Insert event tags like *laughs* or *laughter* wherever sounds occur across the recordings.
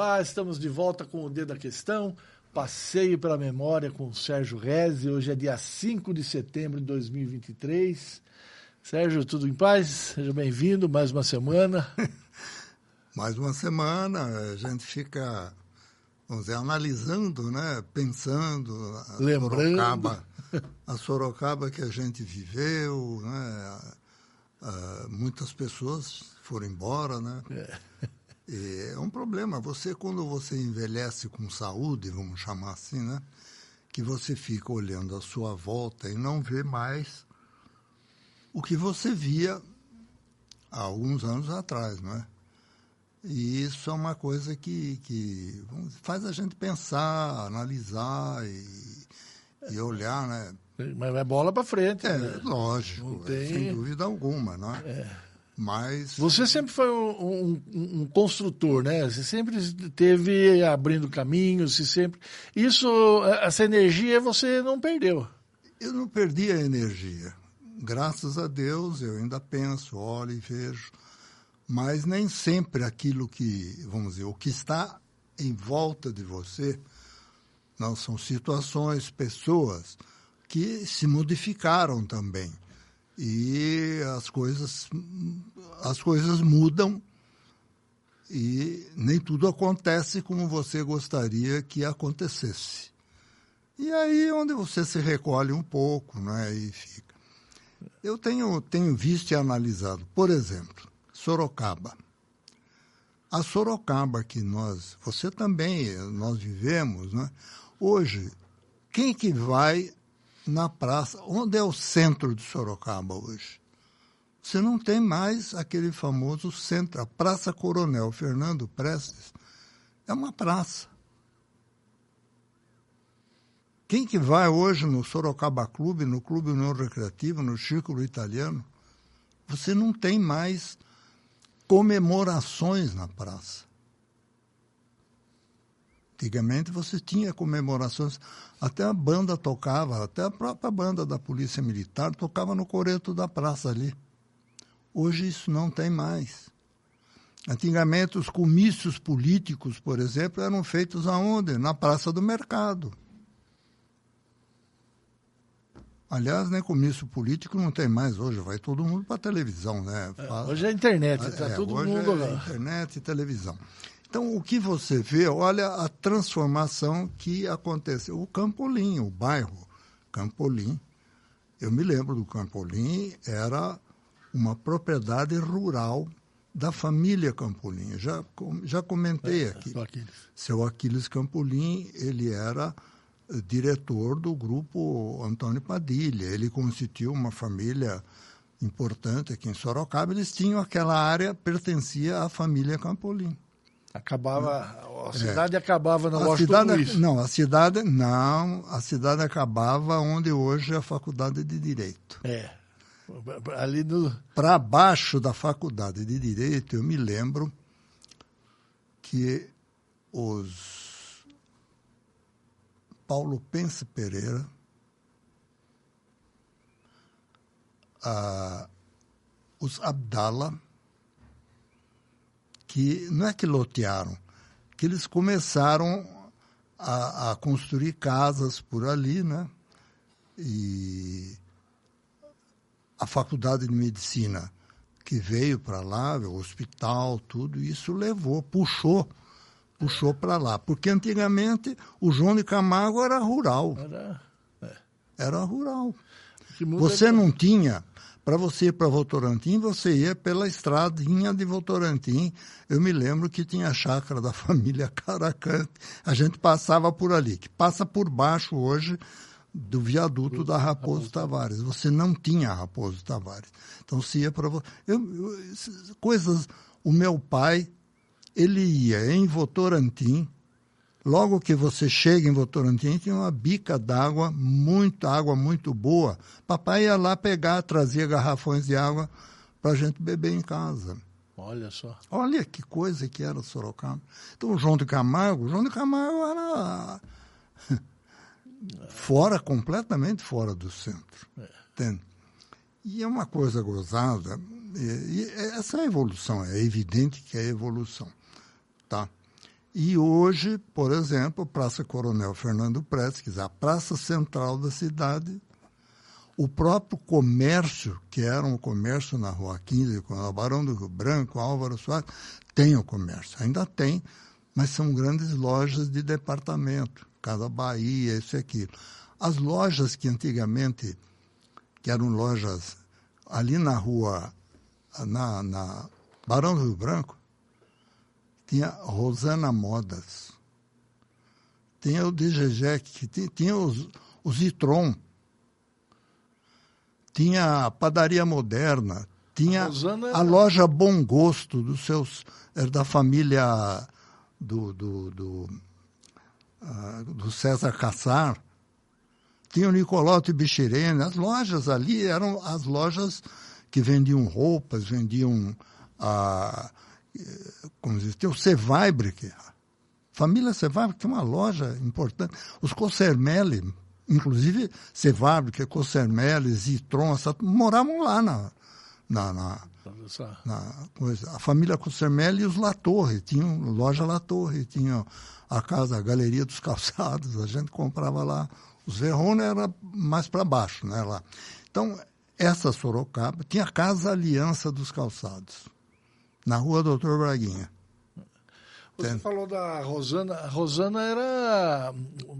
Olá, estamos de volta com o Dedo da Questão. Passeio pela memória com o Sérgio Reze. Hoje é dia 5 de setembro de 2023. Sérgio, tudo em paz? Seja bem-vindo, mais uma semana. *laughs* mais uma semana, a gente fica, vamos dizer, analisando, né? pensando, a Lembrando. Sorocaba, a Sorocaba que a gente viveu, né? Uh, muitas pessoas foram embora, né? É. E é um problema. Você, quando você envelhece com saúde, vamos chamar assim, né? Que você fica olhando à sua volta e não vê mais o que você via há alguns anos atrás, não é? E isso é uma coisa que, que faz a gente pensar, analisar e, e olhar, né? Mas é bola para frente. É, né? lógico, tem... sem dúvida alguma, não é? é. Mas. Você sempre foi um, um, um, construtor, né? Você sempre teve abrindo caminhos, você sempre. Isso, essa energia você não perdeu. Eu não perdi a energia. Graças a Deus eu ainda penso, olho e vejo. Mas nem sempre aquilo que, vamos dizer, o que está em volta de você não são situações, pessoas que se modificaram também e as coisas as coisas mudam e nem tudo acontece como você gostaria que acontecesse. E aí onde você se recolhe um pouco, né, e fica. Eu tenho tenho visto e analisado, por exemplo, Sorocaba. A Sorocaba que nós, você também, nós vivemos, né? Hoje, quem que vai na praça. Onde é o centro de Sorocaba hoje? Você não tem mais aquele famoso centro, a Praça Coronel Fernando Prestes. É uma praça. Quem que vai hoje no Sorocaba Clube, no Clube União Recreativa, no Círculo Italiano? Você não tem mais comemorações na praça. Antigamente você tinha comemorações, até a banda tocava, até a própria banda da Polícia Militar tocava no coreto da praça ali. Hoje isso não tem mais. Antigamente os comícios políticos, por exemplo, eram feitos aonde? Na Praça do Mercado. Aliás, nem comício político não tem mais hoje, vai todo mundo para a televisão, né? Fala, hoje é internet, está é, todo mundo é lá. internet e televisão. Então, o que você vê, olha a transformação que aconteceu. O Campolim, o bairro Campolim, eu me lembro do Campolim, era uma propriedade rural da família Campolim. Já, já comentei é, aqui. Aquiles. Seu Aquiles Campolim, ele era eh, diretor do grupo Antônio Padilha. Ele constituiu uma família importante aqui em Sorocaba. Eles tinham aquela área, pertencia à família Campolim. Acabava, a cidade é. acabava na a cidade, Não, a cidade não, a cidade acabava onde hoje é a faculdade de direito. É. Ali no para baixo da faculdade de direito, eu me lembro que os Paulo Pense Pereira ah, os Abdala que não é que lotearam, que eles começaram a, a construir casas por ali, né? E a faculdade de medicina que veio para lá, o hospital, tudo isso levou, puxou, puxou para lá. Porque antigamente o João de Camargo era rural. Era, é. era rural. Você não tinha para você ir para Votorantim, você ia pela estradinha de Votorantim. Eu me lembro que tinha a chácara da *laughs* família Caracante. A gente passava por ali, que passa por baixo hoje do viaduto da Raposo Tavares. Você não tinha Raposo Tavares. Então se ia para eu, eu, coisas. O meu pai, ele ia em Votorantim Logo que você chega em Votorantim, tinha uma bica d'água, muita água muito boa. Papai ia lá pegar, trazia garrafões de água para a gente beber em casa. Olha só. Olha que coisa que era Sorocaba. Então, o João de Camargo, o João de Camargo era *laughs* fora, completamente fora do centro. É. Entende? E é uma coisa gozada. E, e essa é evolução, é evidente que é evolução. Tá? E hoje, por exemplo, Praça Coronel Fernando Prestes, a praça central da cidade, o próprio comércio, que era um comércio na Rua 15, com a Barão do Rio Branco, Álvaro Soares, tem o comércio, ainda tem, mas são grandes lojas de departamento, Casa Bahia, isso e aquilo. As lojas que antigamente, que eram lojas ali na rua, na, na Barão do Rio Branco, tinha Rosana Modas, tinha o DGG, tinha, tinha os, o Zitron, tinha a Padaria Moderna, tinha a, a loja Bom Gosto dos seus era da família do, do, do, uh, do César Cassar, tinha o Nicoloto e Bichirene, as lojas ali eram as lojas que vendiam roupas, vendiam a. Como diz, tem o Cevaibre, família Cevaibre tem uma loja importante. Os Cossermelli, inclusive Cevaibre, Cossermelli, Zitron, moravam lá na, na, na, na coisa. A família Cossermelli e os Latorre, tinham loja Latorre, tinham a casa, a Galeria dos *laughs* Calçados, a gente comprava lá. Os Verrone era mais para baixo, né, lá. Então, essa Sorocaba tinha a Casa Aliança dos Calçados, na rua Doutor Braguinha. Você Entende? falou da Rosana. A Rosana era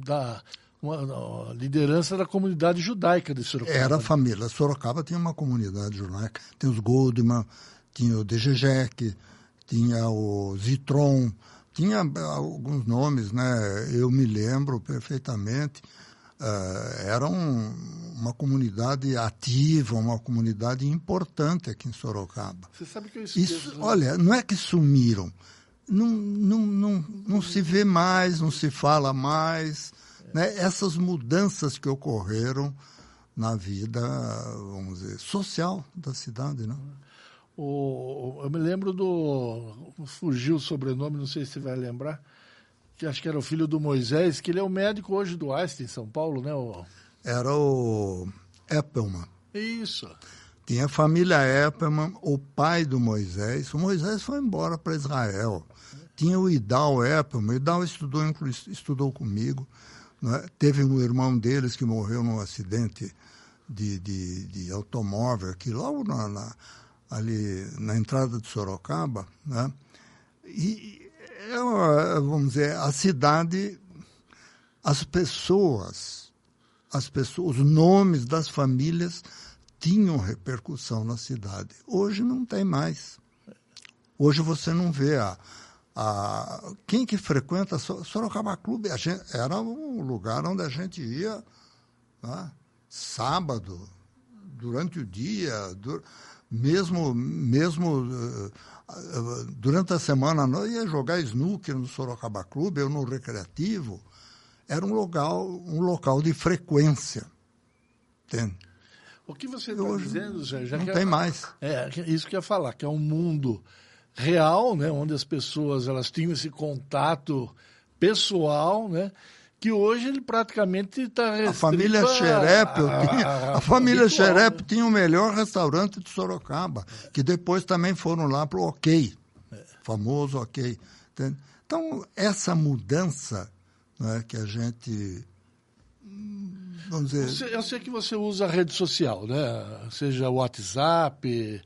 da uma, liderança da comunidade judaica de Sorocaba. Era a família. Sorocaba tinha uma comunidade judaica. Tem os Goldman, tinha o Degegec, tinha o Zitron, tinha alguns nomes, né? Eu me lembro perfeitamente. Uh, era um, uma comunidade ativa, uma comunidade importante aqui em Sorocaba. Você sabe que eu esqueço, Isso, né? Olha, não é que sumiram, não, não, não, não se vê mais, não se fala mais. Né? Essas mudanças que ocorreram na vida, vamos dizer, social da cidade. Né? O, eu me lembro do. Fugiu o sobrenome, não sei se você vai lembrar, que acho que era o filho do Moisés, que ele é o médico hoje do Einstein, em São Paulo, né? O... Era o Eppelman. Isso. Tinha a família Eppelman, o pai do Moisés. O Moisés foi embora para Israel. Tinha o Idal Eppelman. O Idal estudou, estudou comigo. Né? Teve um irmão deles que morreu num acidente de, de, de automóvel aqui, logo na, na, ali na entrada de Sorocaba. Né? E, é vamos dizer, a cidade, as pessoas, as pessoas, os nomes das famílias tinham repercussão na cidade. Hoje não tem mais. Hoje você não vê a, a, quem que frequenta Sorocaba Clube gente, era um lugar onde a gente ia né, sábado, durante o dia, mesmo, mesmo uh, durante a semana não ia jogar snooker no Sorocaba Clube ou no Recreativo. Era um local, um local de frequência. Entende? O que você está dizendo? Já não tem é, mais. É, isso que eu ia falar, que é um mundo real, né, onde as pessoas elas tinham esse contato pessoal, né, que hoje ele praticamente está *laughs* A família Xerep, a, tinha, a, a, família Xerep né? tinha o melhor restaurante de Sorocaba, que depois também foram lá para o OK, famoso OK. Então, essa mudança né, que a gente vamos dizer... Eu sei que você usa a rede social, né? Seja o WhatsApp,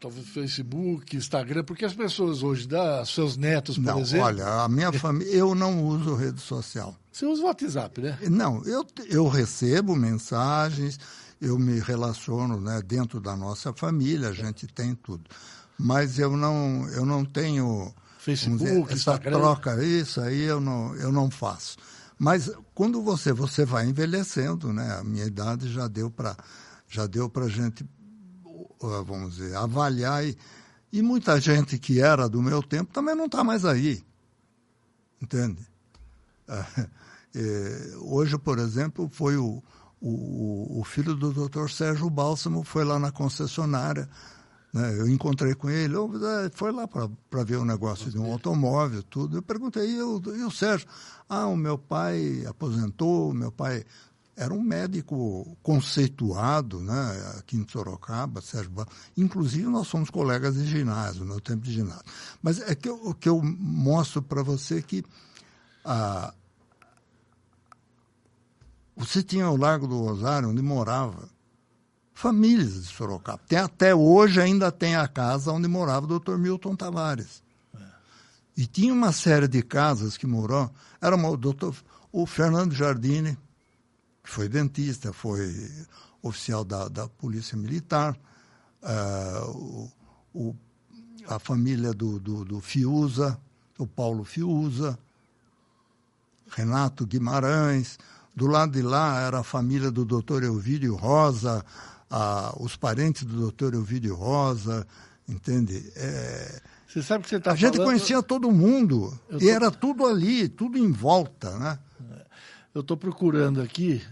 talvez Facebook, Instagram, porque as pessoas hoje, dá seus netos, por não, exemplo. Olha, a minha *laughs* família, eu não uso rede social. Você usa o WhatsApp, né? Não, eu, eu recebo mensagens, eu me relaciono né, dentro da nossa família, a gente tem tudo. Mas eu não, eu não tenho. Facebook, dizer, essa Instagram. troca, isso aí eu não, eu não faço. Mas quando você, você vai envelhecendo, né? A minha idade já deu para já deu para gente vamos dizer, avaliar. E, e muita gente que era do meu tempo também não está mais aí. Entende? É, *laughs* hoje, por exemplo, foi o, o, o, filho do doutor Sérgio Bálsamo, foi lá na concessionária. Né? Eu encontrei com ele, foi lá para ver o negócio de um automóvel, tudo. Eu perguntei, e o, e o Sérgio? Ah, o meu pai aposentou, meu pai era um médico conceituado, né, aqui em Sorocaba, Sérgio Barros. Inclusive, nós somos colegas de ginásio, no tempo de ginásio. Mas é que o que eu mostro para você que ah, você tinha o Largo do Rosário, onde morava famílias de Sorocaba. Tem, até hoje ainda tem a casa onde morava o Dr. Milton Tavares. É. E tinha uma série de casas que morou. Era o doutor, o Fernando Jardine, foi dentista, foi oficial da, da Polícia Militar, uh, o, o, a família do, do, do Fiuza, o Paulo Fiuza, Renato Guimarães. Do lado de lá era a família do doutor Elvídio Rosa, a, os parentes do doutor Elvídio Rosa, entende? É, você sabe que você está A falando... gente conhecia todo mundo tô... e era tudo ali, tudo em volta, né? Eu estou procurando aqui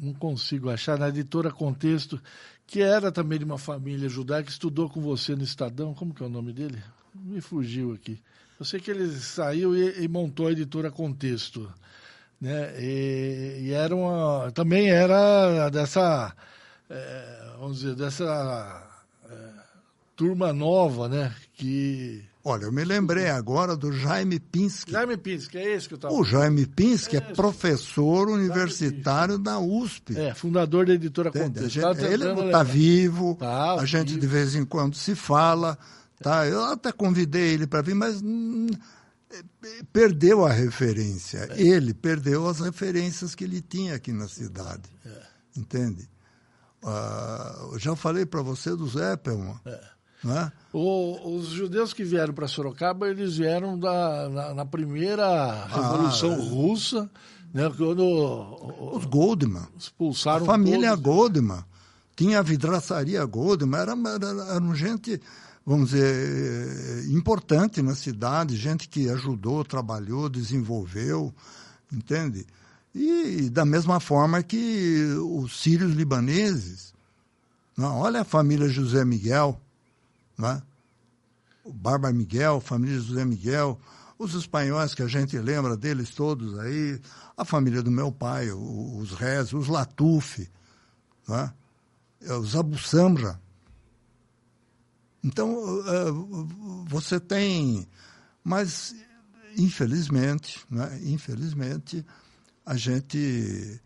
não consigo achar, na editora Contexto, que era também de uma família judaica, estudou com você no Estadão, como que é o nome dele? Me fugiu aqui. Eu sei que ele saiu e, e montou a editora Contexto. Né? E, e, era uma, também era dessa, é, vamos dizer, dessa é, turma nova, né? Que Olha, eu me lembrei agora do Jaime Pinsky. Jaime Pinsky, é esse que eu estava O Jaime Pinsky é, é professor universitário da USP. É, fundador da editora Contexto. ele está vivo, tá a gente vivo. de vez em quando se fala. Tá? Eu até convidei ele para vir, mas hum, perdeu a referência. É. Ele perdeu as referências que ele tinha aqui na cidade. É. Entende? Uh, eu já falei para você do Zeppelin. É. Né? O, os judeus que vieram para Sorocaba, eles vieram da, na, na primeira Revolução ah, Russa, né, quando os Goldman expulsaram a família todos. Goldman. Tinha a vidraçaria Goldman, era, era, era gente, vamos dizer, importante na cidade, gente que ajudou, trabalhou, desenvolveu, entende? E da mesma forma que os sírios libaneses, não, olha a família José Miguel, né? o Bárbara Miguel, família José Miguel, os espanhóis que a gente lembra deles todos aí, a família do meu pai, os Rez, os Latuf, né? os Abu Samra. Então, você tem. Mas, infelizmente, né? infelizmente, a gente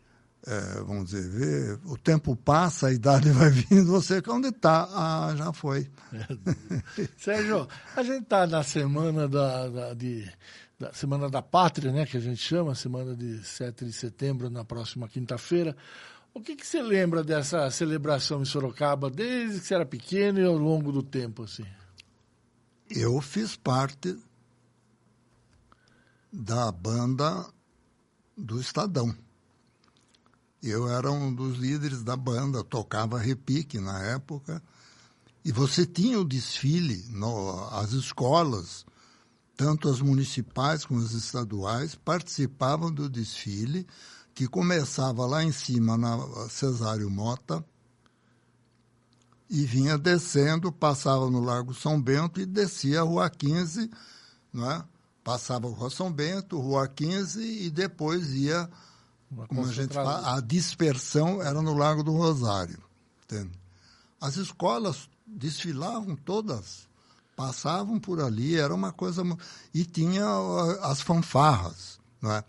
é, vamos dizer, vê, o tempo passa, a idade *laughs* vai vindo, você onde está? Ah, já foi. É. *laughs* Sérgio, a gente está na semana da, da, de, da Semana da Pátria, né, que a gente chama, semana de 7 de setembro, na próxima quinta-feira. O que, que você lembra dessa celebração em Sorocaba, desde que você era pequeno e ao longo do tempo, assim? Eu fiz parte da banda do Estadão. Eu era um dos líderes da banda, tocava repique na época. E você tinha o desfile, no, as escolas, tanto as municipais como as estaduais, participavam do desfile, que começava lá em cima, na Cesário Mota, e vinha descendo, passava no Largo São Bento e descia a Rua 15, não é? passava a Rua São Bento, Rua 15 e depois ia como a gente fala, a dispersão era no Largo do Rosário. Entende? As escolas desfilavam todas, passavam por ali, era uma coisa. E tinha as fanfarras. Não é?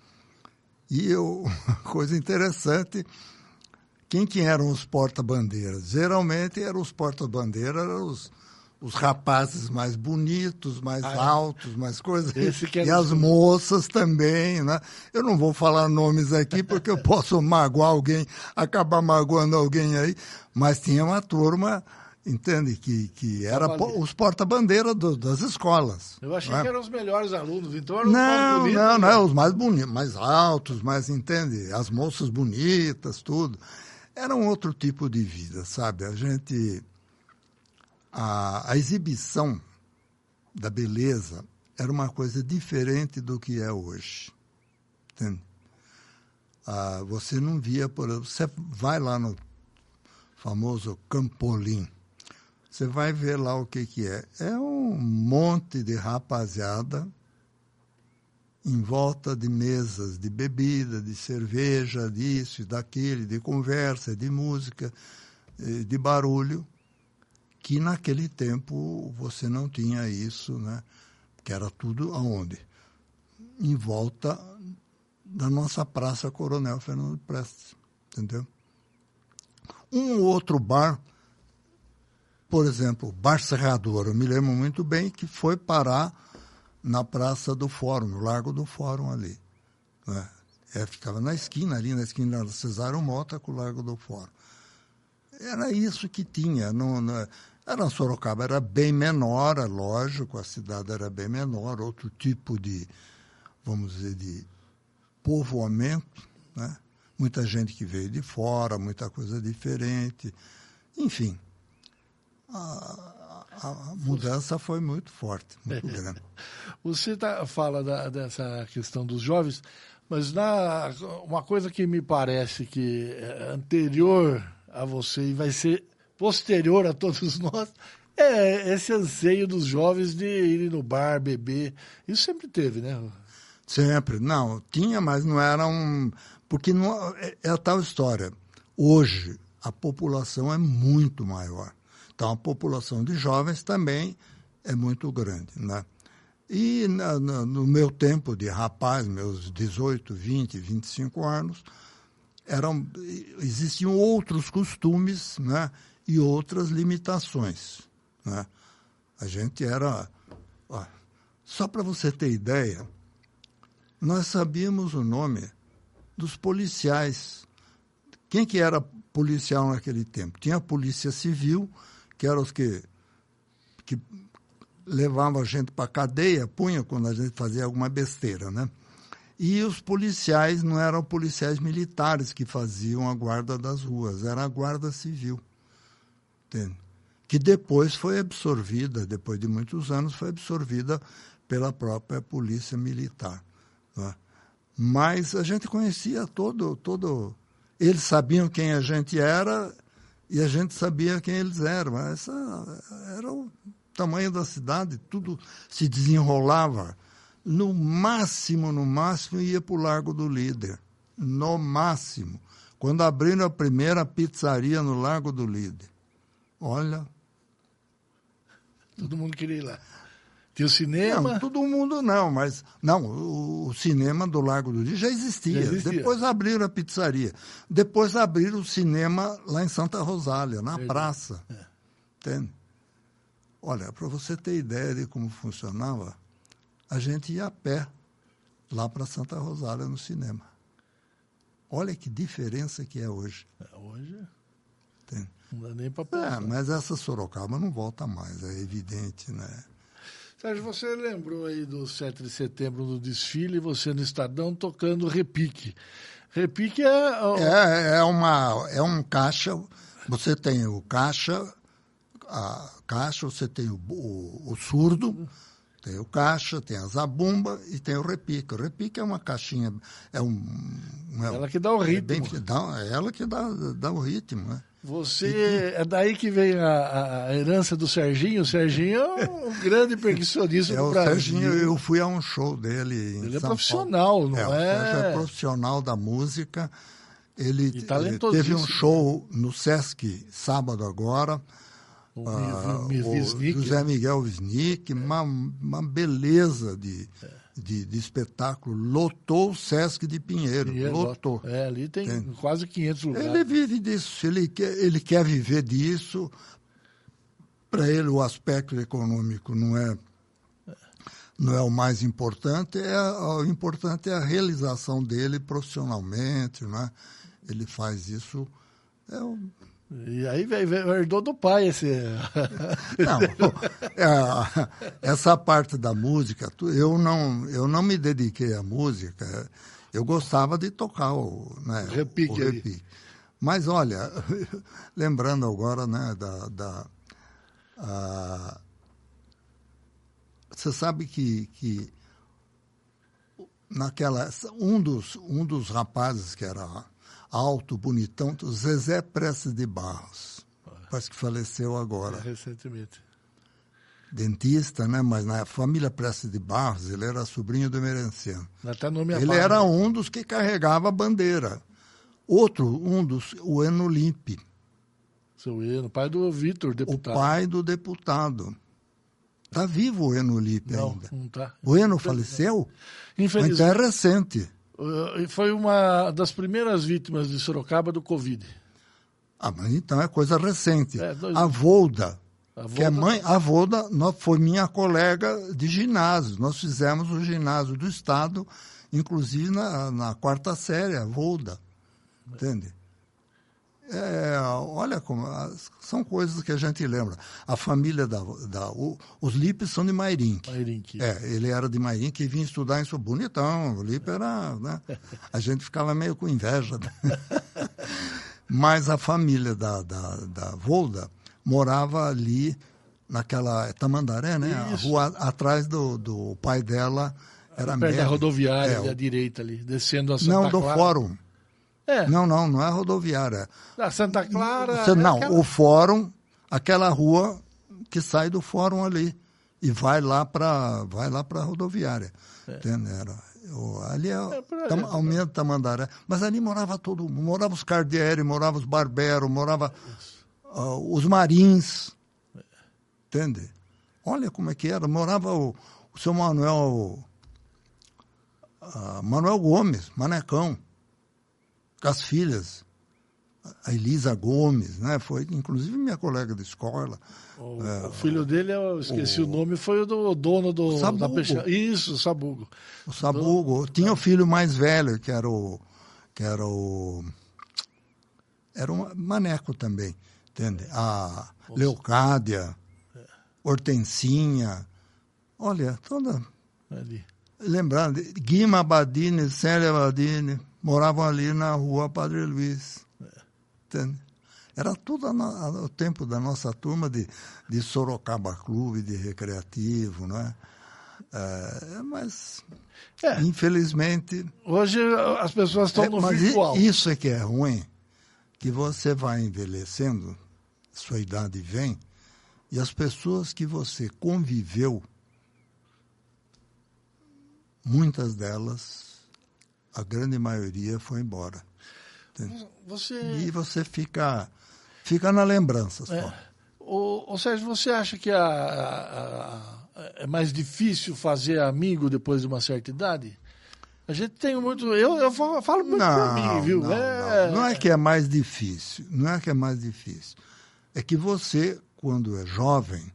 E eu, *laughs* coisa interessante, quem que eram os porta-bandeiras? Geralmente eram os porta-bandeiras, eram os os rapazes mais bonitos, mais ah, é? altos, mais coisas. e as moças também, né? Eu não vou falar nomes aqui porque eu *laughs* posso magoar alguém, acabar magoando alguém aí, mas tinha uma turma, entende, que, que era os porta-bandeira das escolas. Eu achei né? que eram os melhores alunos, então eram não, os mais bonitos. Não, não, né? não, os mais bonitos, mais altos, mais, entende, as moças bonitas, tudo. Era um outro tipo de vida, sabe? A gente a, a exibição da beleza era uma coisa diferente do que é hoje. Entende? Ah, você não via, por exemplo, você vai lá no famoso Campolim, você vai ver lá o que, que é. É um monte de rapaziada em volta de mesas de bebida, de cerveja, disso e daquele, de conversa, de música, eh, de barulho, que naquele tempo você não tinha isso, né? Que era tudo aonde? Em volta da nossa Praça Coronel Fernando Prestes, entendeu? Um outro bar, por exemplo, Bar Serrador, eu me lembro muito bem que foi parar na Praça do Fórum, no Largo do Fórum ali. Né? É, ficava na esquina, ali na esquina da Cesário Mota com o Largo do Fórum. Era isso que tinha. Não, não, era Sorocaba, era bem menor, é lógico, a cidade era bem menor, outro tipo de, vamos dizer, de povoamento, né? muita gente que veio de fora, muita coisa diferente, enfim. A, a mudança foi muito forte, muito *laughs* grande. Você tá, fala da, dessa questão dos jovens, mas na, uma coisa que me parece que é anterior a você e vai ser posterior a todos nós é esse anseio dos jovens de irem no bar, beber. Isso sempre teve, né? Sempre. Não, tinha, mas não era um. Porque não, é, é a tal história. Hoje, a população é muito maior. Então, a população de jovens também é muito grande. Né? E na, na, no meu tempo de rapaz, meus 18, 20, 25 anos, eram, existiam outros costumes né? E outras limitações. Né? A gente era. Ó, só para você ter ideia, nós sabíamos o nome dos policiais. Quem que era policial naquele tempo? Tinha a polícia civil, que eram os que, que levavam a gente para a cadeia, punha quando a gente fazia alguma besteira, né? E os policiais não eram policiais militares que faziam a guarda das ruas, era a guarda civil. Entende? Que depois foi absorvida, depois de muitos anos, foi absorvida pela própria polícia militar. Né? Mas a gente conhecia todo, todo. Eles sabiam quem a gente era e a gente sabia quem eles eram. Essa era o tamanho da cidade, tudo se desenrolava. No máximo, no máximo, ia para o Largo do Líder. No máximo. Quando abriram a primeira pizzaria no Largo do Líder. Olha. Todo mundo queria ir lá. Tinha o cinema? Não, todo mundo não, mas. Não, o, o cinema do Largo do Rio já existia. já existia. Depois abriram a pizzaria. Depois abriram o cinema lá em Santa Rosália, na Verdade. praça. É. Entende? Olha, para você ter ideia de como funcionava, a gente ia a pé lá para Santa Rosália no cinema. Olha que diferença que é hoje. É, hoje? Entende? Não dá nem para pensar. É, mas essa Sorocaba não volta mais, é evidente, né? Sérgio, você lembrou aí do 7 de setembro do desfile, você no Estadão tocando repique. Repique é... É, é, uma, é um caixa, você tem o caixa, a caixa, você tem o, o, o surdo, tem o caixa, tem a zabumba e tem o repique. O repique é uma caixinha, é um... É, ela que dá o ritmo. É, bem, dá, é ela que dá, dá o ritmo, né? Você é daí que vem a, a, herança do Serginho. O Serginho é um *laughs* grande percussionista é, do o Brasil. Serginho, eu fui a um show dele. ele é São profissional, Paulo. não é? é? é profissional da música. Ele, ele teve um show no Sesc sábado agora. O, uh, o José Miguel Wisnik, uma, uma beleza de. É de, de espetáculo, lotou o Sesc de Pinheiro. Pinheiro lotou. É, ali tem, tem, quase 500 lugares. Ele vive disso, ele quer, ele quer viver disso. Para ele, o aspecto econômico não é, não é o mais importante, é, o importante é a realização dele profissionalmente. Né? Ele faz isso. É e aí herdou do pai esse. *laughs* Não, é, essa parte da música, eu não, eu não me dediquei à música. Eu gostava de tocar o, né, repique, o repique. Mas olha, *laughs* lembrando agora, né, da, da a, você sabe que, que naquela um dos um dos rapazes que era alto, bonitão, Zezé Prestes de Barros. Parece que faleceu agora. É, recentemente. dentista, né? Mas na família Prestes de Barros, ele era sobrinho do Emerenciano. Até nome Ele era um dos que carregava a bandeira. Outro, um dos, o Eno Limpe, Seu Eno, pai do Vitor, o deputado. pai do deputado. Está vivo o Eno Limpe não, ainda. não tá. O Eno faleceu? Mas Infelizmente, então é recente. Uh, foi uma das primeiras vítimas de Sorocaba do Covid. Ah, mas então é coisa recente. É, dois- A Volda, A que é mãe, a Volda nó- foi minha colega de ginásio. Nós fizemos o ginásio do Estado, inclusive na, na quarta série, a Volda. Entende? É, olha como. as- São coisas que a gente lembra. A família da. da o- os Lipes são de Mairink. Mairink. É, ele era de Mairink e vinha estudar em São Bonitão. O Lipe era. Né? A gente ficava meio com inveja. né? *laughs* Mas a família da, da, da Volda morava ali naquela Tamandaré, né? A Isso. rua atrás do, do pai dela era Perto da médico. rodoviária, É, ali à o- direita ali, descendo a Santa Não, do Clara. fórum. É, Não, não, não é rodoviária. a Santa Clara. Você- é não, aquela- o fórum, aquela rua que sai do fórum ali e vai lá para vai lá para rodoviária. Entende? Era, o- ali é, É, Tam, é. Almeida Tamandaré. Mas ali morava todo mundo. Morava os Cardieri, morava os Barbero, morava ah, os Marins. Entende? Olha como é que era. Morava o, o seu Manuel ah, Manuel Gomes, Manecão, as filhas a Elisa Gomes, né? Foi inclusive minha colega de escola. O, o filho dele, eu esqueci o, nome, foi o do dono do, Sabugo. da pesca. Isso, Sabugo. O Sabugo tinha o filho mais velho que era o que era o era um maneco também, entende? A Leocádia, Hortensinha, olha, toda Ali. lembrando, Guima Badini, Célia Badini, moravam ali na rua Padre Luiz. Entende? Era tudo o tempo da nossa turma de, de Sorocaba Clube, de recreativo, não é? É, mas, É. infelizmente, Hoje as pessoas estão é, no mas virtual. isso é que é ruim, que você vai envelhecendo, sua idade vem, e as pessoas que você conviveu, muitas delas, a grande maioria foi embora. Você, E você fica, fica na lembrança só. é, o, o Sérgio, você acha que a, a- a- é mais difícil fazer amigo depois de uma certa idade? A gente tem muito. Eu, eu falo muito por mim, viu? Não, é, não. Não é que é mais difícil, não é que é mais difícil. É que você, quando é jovem,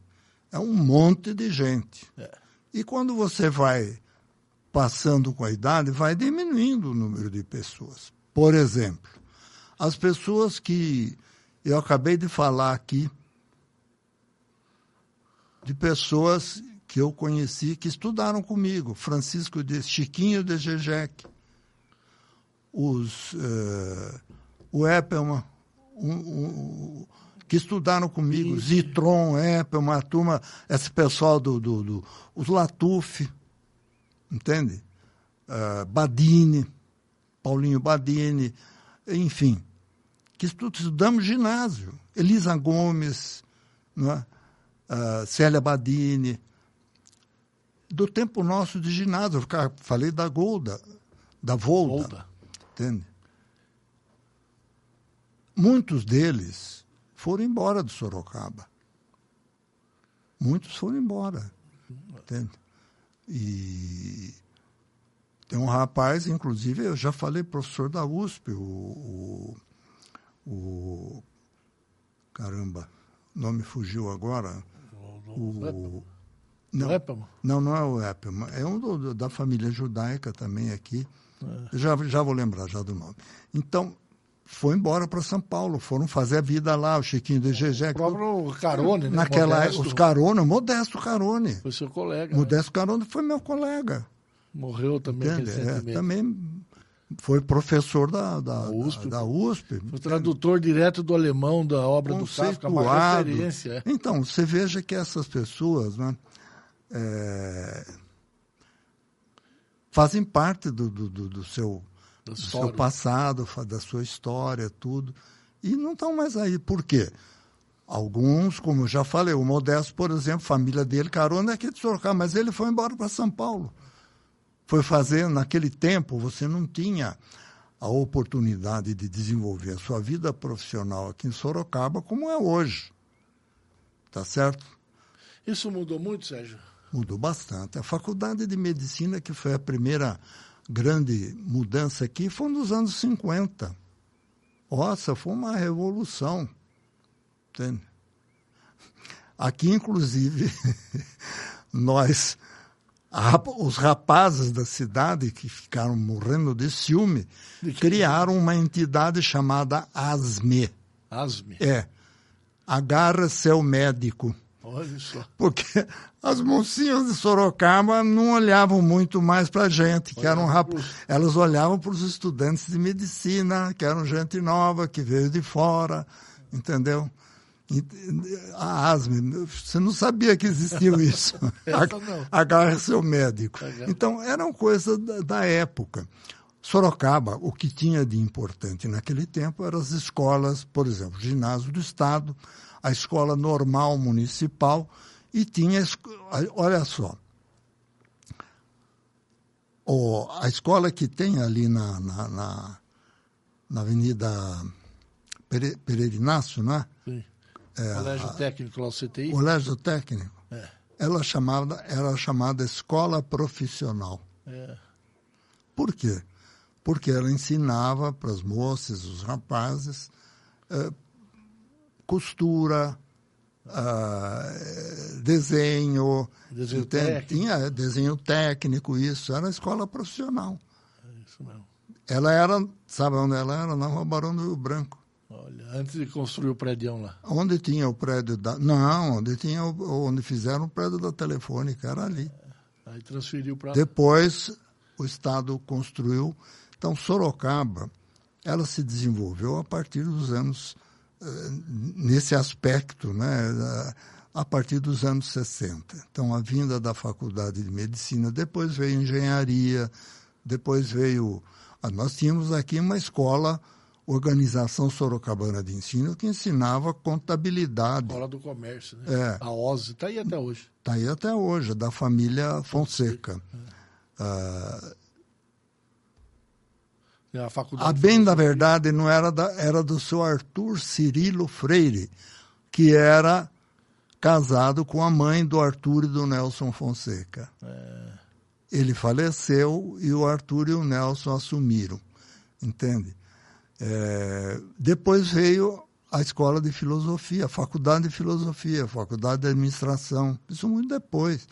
é um monte de gente. É. E quando você vai passando com a idade, vai diminuindo o número de pessoas. Por exemplo, as pessoas que eu acabei de falar aqui, de pessoas que eu conheci que estudaram comigo, Francisco de Chiquinho de Gejec, os eh, o Eppelman, um, um, que estudaram comigo, Isso. Zitron, Eppelman, a turma, esse pessoal do, do, do os Latuf, entende? Eh, Badini, Paulinho Badini, enfim, que estu- estudamos ginásio. Elisa Gomes, não é? Ah, Célia Badini, do tempo nosso de ginásio. Eu falei da Golda, da Volta, Volta. entende? Muitos deles foram embora de Sorocaba. Muitos foram embora, entende? E tem um rapaz, inclusive, eu já falei, professor da USP, o, o, o- caramba, o nome fugiu agora. O, Não. não, é, não, é o Eppelman, é um do- da família judaica também aqui. Eu Já, já vou lembrar já do nome. Então, foi embora para São Paulo, foram fazer a vida lá, o Chiquinho de O Gegé. próprio Carone, né? Naquela Modesto, os Carona, Modesto Carone. Foi seu colega. né? Modesto Carone foi meu colega. Morreu também Entende? É, recentemente. também foi professor da, da, USP. da, da USP. Foi tradutor direto do alemão da obra do Kafka, conceituado. referência. é. Então, você veja que essas pessoas né, é, fazem parte do, do, do- do seu, do seu passado, da sua história, tudo, e não estão mais aí. Por quê? Alguns, como eu já falei, o Modesto, por exemplo, família dele, carona é aqui de Sorocaba, mas ele foi embora para São Paulo. Foi fazer, naquele tempo, você não tinha a oportunidade de desenvolver a sua vida profissional aqui em Sorocaba como é hoje. Tá certo? Isso mudou muito, Sérgio? Mudou bastante. A faculdade de medicina, que foi a primeira grande mudança aqui, foi nos anos 50. Nossa, foi uma revolução. Entende? Aqui, inclusive, *laughs* nós os rapazes da cidade que ficaram morrendo de ciúme criaram uma entidade chamada ASME. ASME? É. Agarra seu médico. Olha só. Porque as mocinhas de Sorocaba não olhavam muito mais para a gente, que eram rap... elas olhavam para os estudantes de medicina, que eram gente nova, que veio de fora, entendeu? A asma, você não sabia que existia *laughs* isso. Agarre seu médico. Então, eram coisas da, da época. Sorocaba, o que tinha de importante naquele tempo eram as escolas, por exemplo, ginásio do Estado, a escola normal municipal e tinha, olha só, o, a escola que tem ali na, na, na, na Avenida Pereirinácio, não é? Sim. É, Colégio Técnico lá, o CTI? Colégio Técnico. É. Ela chamava, era chamada escola profissional. É. Por quê? Porque ela ensinava para as moças, os rapazes, é, costura, uh, desenho, desenho técnico. tinha desenho técnico, isso, era escola profissional. É isso mesmo. Ela era, sabe onde ela era? Na Rua Barão do Rio Branco. Olha, antes de construir o prédio lá. Onde tinha o prédio da. Não, onde tinha onde fizeram o prédio da telefônica, era ali. É, aí transferiu para. Depois o Estado construiu. Então, Sorocaba, ela se desenvolveu a partir dos anos. Nesse aspecto, né? A partir dos anos 60. Então, a vinda da Faculdade de Medicina, depois veio engenharia, depois veio. Ah, nós tínhamos aqui uma escola Organização Sorocabana de Ensino, que ensinava contabilidade. Escola do Comércio, né? É. A OSE, está aí até hoje. Está aí até hoje, da família Fonseca. É. Uh, a, faculdade a bem da verdade não era, da, era do seu Arthur Cirilo Freire, que era casado com a mãe do Arthur e do Nelson Fonseca. É. Ele faleceu e o Arthur e o Nelson assumiram, entende? É, depois veio a escola de filosofia, a faculdade de filosofia, a faculdade de administração. Isso muito depois,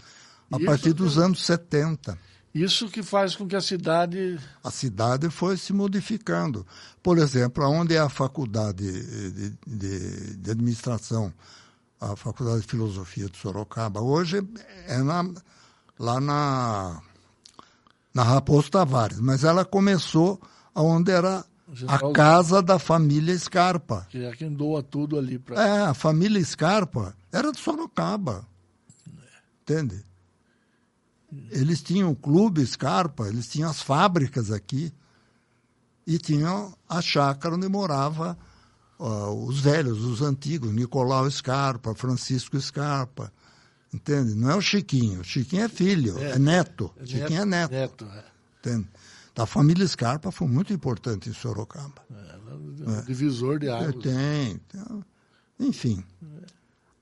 a isso partir dos que, anos 70. Isso que faz com que a cidade. A cidade foi se modificando. Por exemplo, onde é a faculdade de, de, de administração, a faculdade de filosofia de Sorocaba, hoje é na, lá na, na Raposo Tavares, mas ela começou onde era a casa da família Scarpa. Que é quem doa tudo ali para. É, a família Scarpa era de Sorocaba. Entende? Eles tinham o clube Scarpa, eles tinham as fábricas aqui e tinham a chácara onde morava uh, os velhos, os antigos, Nicolau Scarpa, Francisco Scarpa. Entende? Não é o Chiquinho. O Chiquinho é filho, é, é neto. É Chiquinho é neto. neto é. Entende? A família Scarpa foi muito importante em Sorocaba. É, é. Divisor de águas. Tem, tem. Enfim,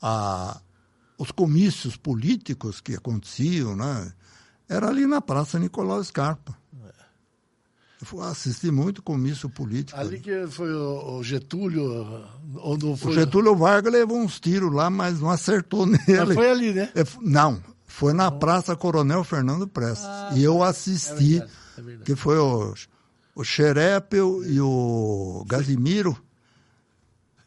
a, os comícios políticos que aconteciam, né, era ali na Praça Nicolau Scarpa. Eu assisti muito comício político. Ali, ali. que foi o Getúlio. Ou não foi... O Getúlio Vargas levou uns tiros lá, mas não acertou *laughs* nele. Mas foi ali, né? É, não, foi na Praça Coronel Fernando Prestes. Ah, e eu assisti. É é que foi o, o Xerépel e o Gazimiro.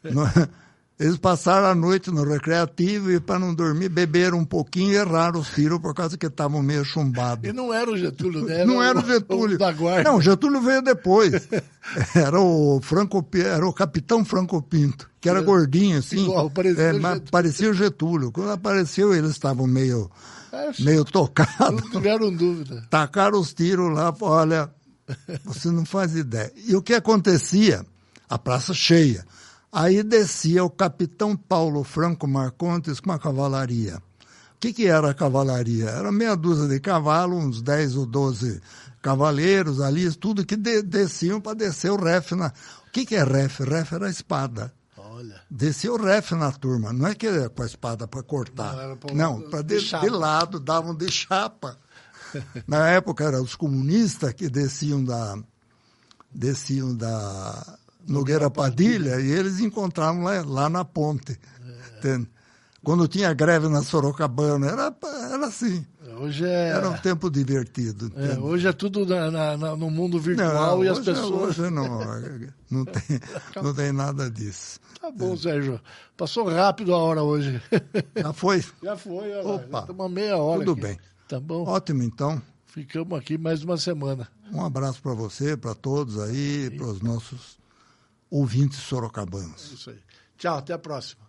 *laughs* Eles passaram a noite no recreativo e, para não dormir, beberam um pouquinho e erraram os tiros por causa que estavam meio chumbados. E não era o Getúlio, né? Era não era o Getúlio. O da guarda. Não, o Getúlio veio depois. *laughs* Era o, Franco, era o capitão Franco Pinto, que era é. gordinho assim. Igual, parecia, é, o parecia o Getúlio. Quando apareceu, eles estavam meio meio tocado. Não tiveram dúvida. Tacaram os tiros lá, olha, você não faz ideia. E o que acontecia? A praça cheia. Aí descia o capitão Paulo Franco Marcontes com a cavalaria. O que, que era a cavalaria? Era meia dúzia de cavalos, uns 10 ou 12 cavaleiros ali, tudo que de, desciam para descer o ref. Na... O que, que é ref? Ref era a espada. Olha. Descia o ref na turma, não é que era com a espada para cortar. Não, para de, de, de, lado, davam de chapa. *laughs* na época eram os comunistas que desciam da, desciam da Nogueira Padilha e eles encontravam lá, lá na ponte. É. Quando tinha greve na Sorocabana, era, era assim. Hoje é... Era um tempo divertido. É, hoje é tudo na, na, no mundo virtual não, e as pessoas. Hoje não, *laughs* não, tem, não tem nada disso. Tá bom, é. Sérgio. Passou rápido a hora hoje. *laughs* Já foi? Já foi, olha Opa. Já uma meia hora. Tudo aqui. bem. Tá bom. Ótimo, então. Ficamos aqui mais uma semana. Um abraço para você, para todos aí, para os nossos ouvintes sorocabanos. É isso aí. Tchau, até a próxima.